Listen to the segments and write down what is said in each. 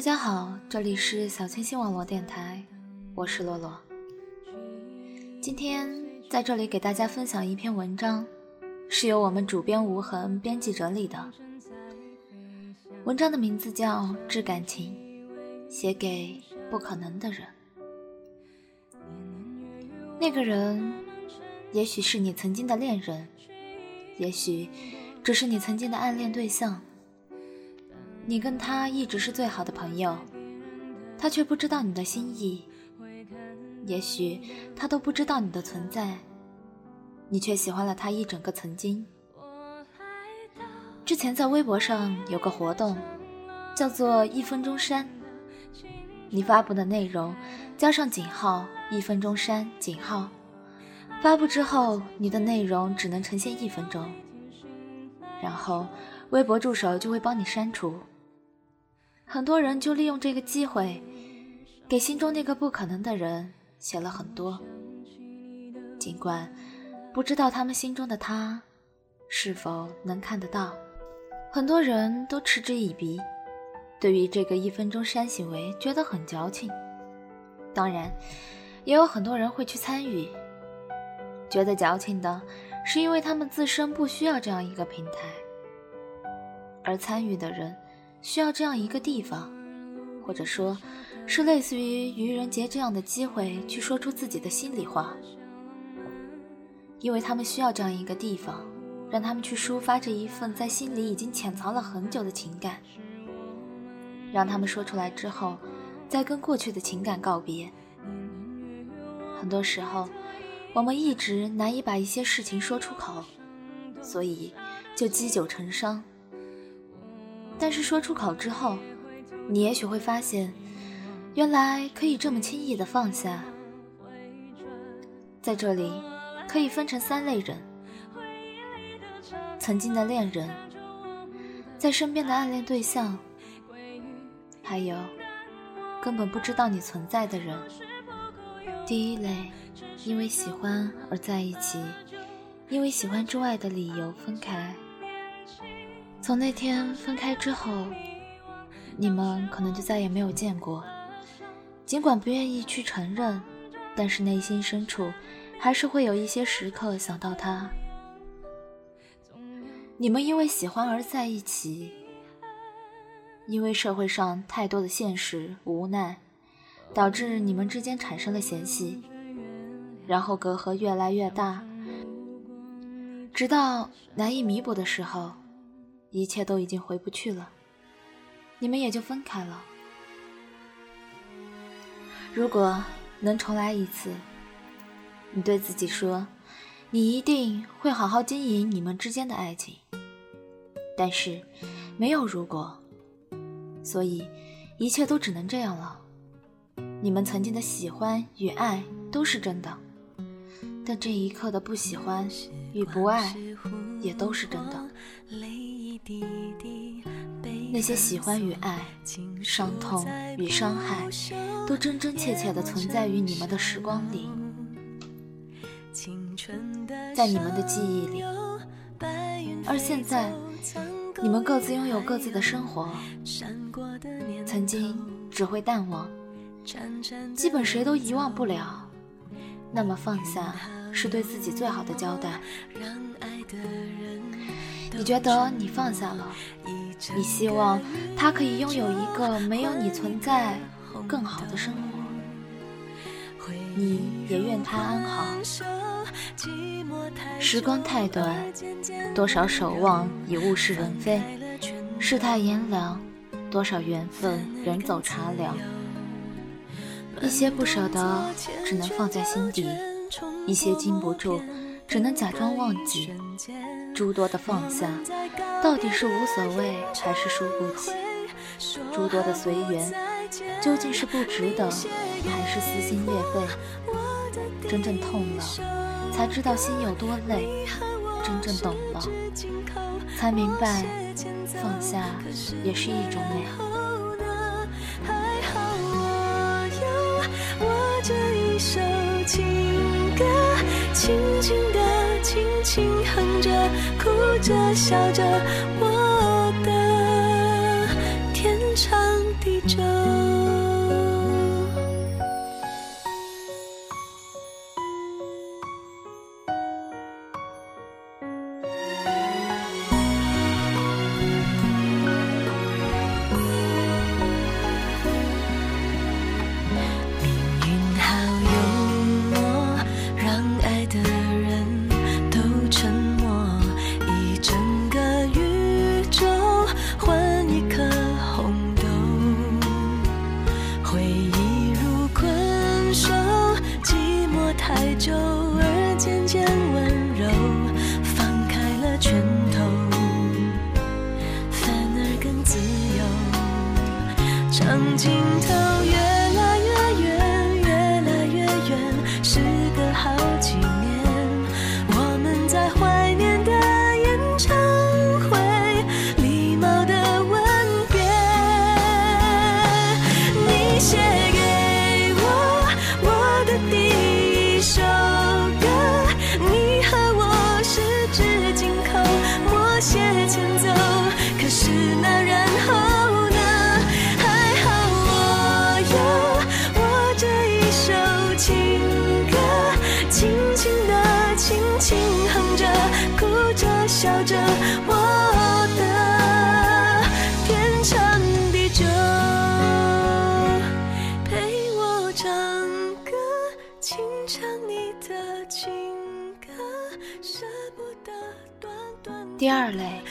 大家好，这里是小清新网络电台，我是洛洛。今天在这里给大家分享一篇文章，是由我们主编无痕编辑整理的。文章的名字叫《致感情》，写给不可能的人。那个人，也许是你曾经的恋人，也许只是你曾经的暗恋对象。你跟他一直是最好的朋友，他却不知道你的心意。也许他都不知道你的存在，你却喜欢了他一整个曾经。之前在微博上有个活动，叫做“一分钟删”，你发布的内容加上井号“一分钟删”井号，发布之后你的内容只能呈现一分钟，然后微博助手就会帮你删除。很多人就利用这个机会，给心中那个不可能的人写了很多，尽管不知道他们心中的他是否能看得到。很多人都嗤之以鼻，对于这个一分钟删行为觉得很矫情。当然，也有很多人会去参与，觉得矫情的是因为他们自身不需要这样一个平台，而参与的人。需要这样一个地方，或者说，是类似于愚人节这样的机会，去说出自己的心里话。因为他们需要这样一个地方，让他们去抒发这一份在心里已经潜藏了很久的情感，让他们说出来之后，再跟过去的情感告别。很多时候，我们一直难以把一些事情说出口，所以就积久成伤。但是说出口之后，你也许会发现，原来可以这么轻易的放下。在这里，可以分成三类人：曾经的恋人，在身边的暗恋对象，还有根本不知道你存在的人。第一类，因为喜欢而在一起，因为喜欢之外的理由分开。从那天分开之后，你们可能就再也没有见过。尽管不愿意去承认，但是内心深处还是会有一些时刻想到他。你们因为喜欢而在一起，因为社会上太多的现实无奈，导致你们之间产生了嫌隙，然后隔阂越来越大，直到难以弥补的时候。一切都已经回不去了，你们也就分开了。如果能重来一次，你对自己说，你一定会好好经营你们之间的爱情。但是，没有如果，所以一切都只能这样了。你们曾经的喜欢与爱都是真的，但这一刻的不喜欢与不爱也都是真的。那些喜欢与爱、伤痛与伤害，都真真切切地存在于你们的时光里，在你们的记忆里。而现在，你们各自拥有各自的生活，曾经只会淡忘，基本谁都遗忘不了。那么放下，是对自己最好的交代。你觉得你放下了，你希望他可以拥有一个没有你存在更好的生活，你也愿他安好。时光太短，多少守望已物是人非；世态炎凉，多少缘分人走茶凉。一些不舍得，只能放在心底；一些禁不住，只能假装忘记。诸多的放下，到底是无所谓还是输不起？诸多的随缘，究竟是不值得还是撕心裂肺？真正痛了，才知道心有多累；真正懂了，才明白放下也是一种美。哼着，哭着，笑着，我第二类，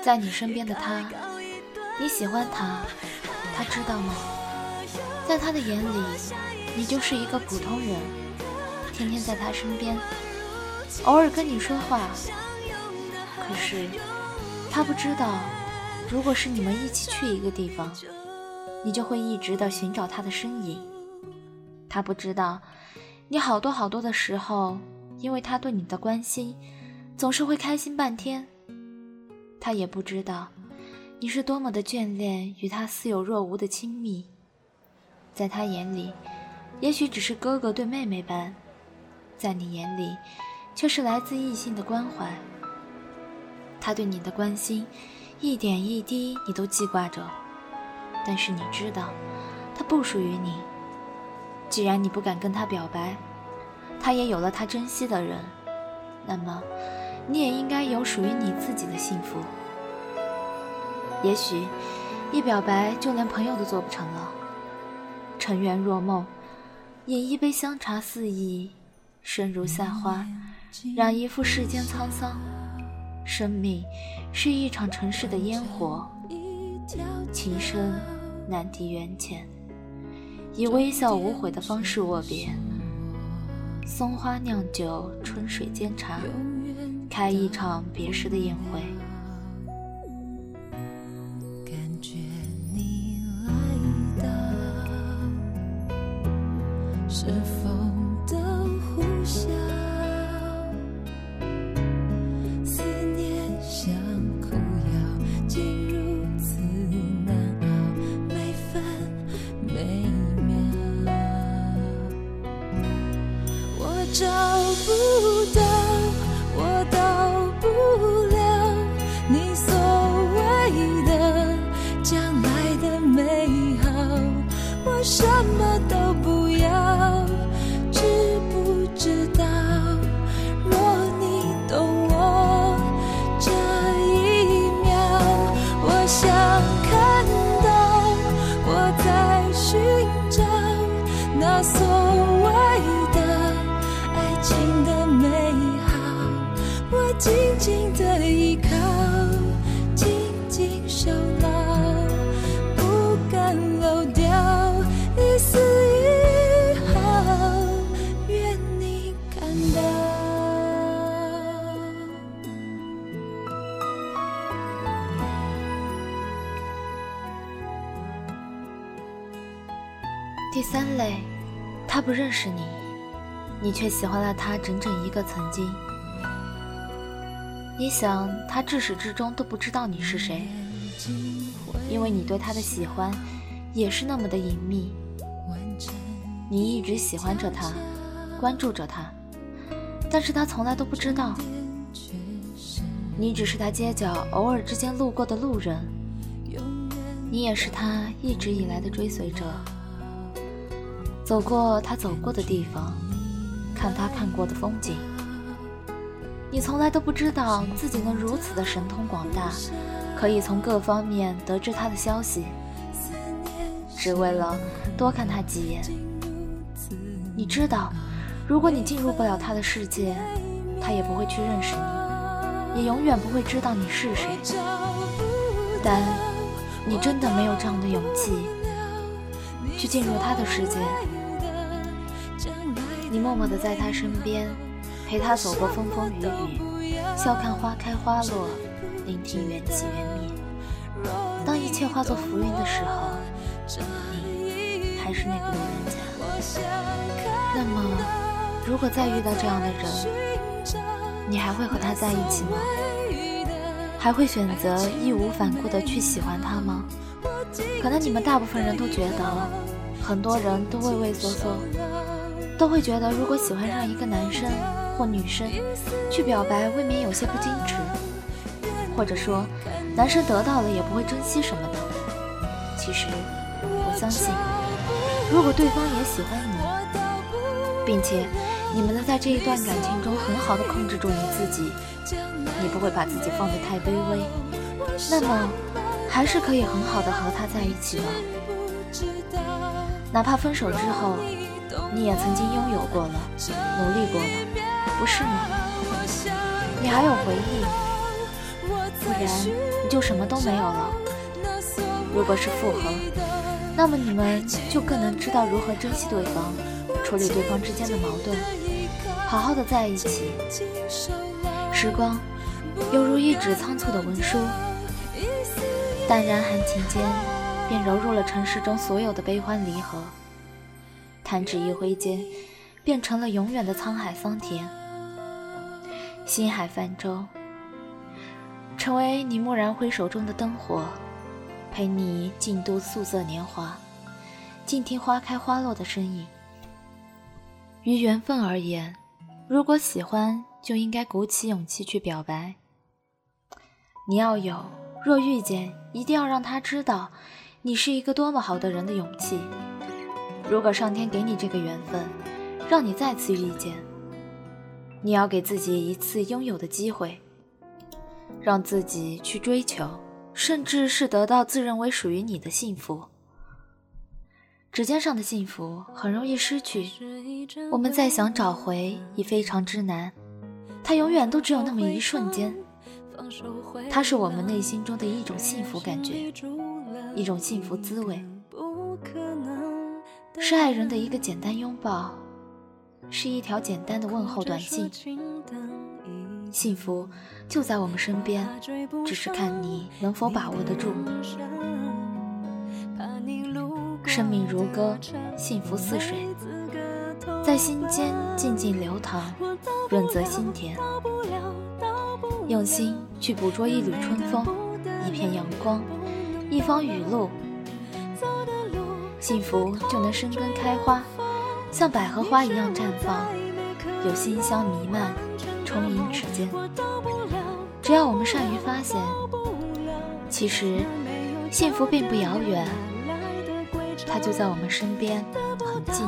在你身边的他，你喜欢他，他知道吗？在他的眼里，你就是一个普通人，天天在他身边，偶尔跟你说话。可是，他不知道，如果是你们一起去一个地方，你就会一直的寻找他的身影。他不知道，你好多好多的时候，因为他对你的关心。总是会开心半天。他也不知道，你是多么的眷恋与他似有若无的亲密，在他眼里，也许只是哥哥对妹妹般，在你眼里，却是来自异性的关怀。他对你的关心，一点一滴你都记挂着，但是你知道，他不属于你。既然你不敢跟他表白，他也有了他珍惜的人，那么。你也应该有属于你自己的幸福。也许一表白就连朋友都做不成了。尘缘若梦，饮一杯香茶肆意，生如夏花，染一副世间沧桑。生命是一场尘世的烟火，情深难敌缘浅，以微笑无悔的方式握别。松花酿酒，春水煎茶。开一场别时的宴会。感觉你来到，是风的呼啸，思念像苦药，竟如此难熬，每分每秒，我找不到。谓的爱情的美好，我静静的依靠，他不认识你，你却喜欢了他整整一个曾经。你想，他至始至终都不知道你是谁，因为你对他的喜欢也是那么的隐秘。你一直喜欢着他，关注着他，但是他从来都不知道。你只是他街角偶尔之间路过的路人，你也是他一直以来的追随者。走过他走过的地方，看他看过的风景。你从来都不知道自己能如此的神通广大，可以从各方面得知他的消息，只为了多看他几眼。你知道，如果你进入不了他的世界，他也不会去认识你，也永远不会知道你是谁。但你真的没有这样的勇气去进入他的世界。你默默地在他身边，陪他走过风风雨雨，笑看花开花落，聆听缘起缘灭。当一切化作浮云的时候，你还是那个路人甲。那么，如果再遇到这样的人，你还会和他在一起吗？还会选择义无反顾地去喜欢他吗？可能你们大部分人都觉得，很多人都畏畏缩缩。都会觉得，如果喜欢上一个男生或女生，去表白未免有些不矜持，或者说，男生得到了也不会珍惜什么的。其实，我相信，如果对方也喜欢你，并且你们能在这一段感情中很好的控制住你自己，你不会把自己放得太卑微，那么还是可以很好的和他在一起的，哪怕分手之后。你也曾经拥有过了，努力过了，不是吗？你还有回忆，不然你就什么都没有了。如果是复合，那么你们就更能知道如何珍惜对方，处理对方之间的矛盾，好好的在一起。时光犹如一纸仓促的文书，淡然含情间，便揉入了尘世中所有的悲欢离合。弹指一挥间，变成了永远的沧海桑田。星海泛舟，成为你蓦然回首中的灯火，陪你静度素色年华，静听花开花落的身影。于缘分而言，如果喜欢，就应该鼓起勇气去表白。你要有，若遇见，一定要让他知道，你是一个多么好的人的勇气。如果上天给你这个缘分，让你再次遇见，你要给自己一次拥有的机会，让自己去追求，甚至是得到自认为属于你的幸福。指尖上的幸福很容易失去，我们再想找回已非常之难。它永远都只有那么一瞬间，它是我们内心中的一种幸福感觉，一种幸福滋味。是爱人的一个简单拥抱，是一条简单的问候短信。幸福就在我们身边，只是看你能否把握得住。生命如歌，幸福似水，在心间静静流淌，润泽心田。用心去捕捉一缕春风，一片阳光，一方雨露。幸福就能生根开花，像百合花一样绽放，有馨香弥漫，充盈指尖。只要我们善于发现，其实幸福并不遥远，它就在我们身边，很近。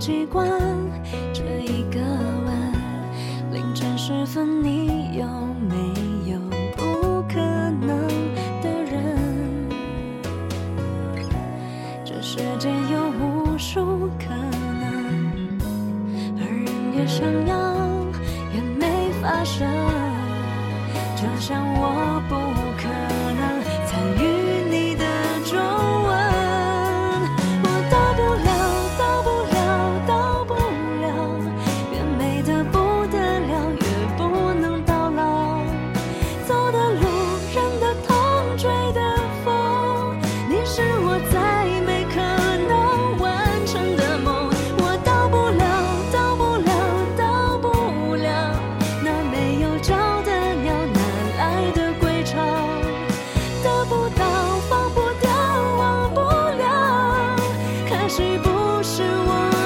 习惯这一个吻，凌晨时分，你不是我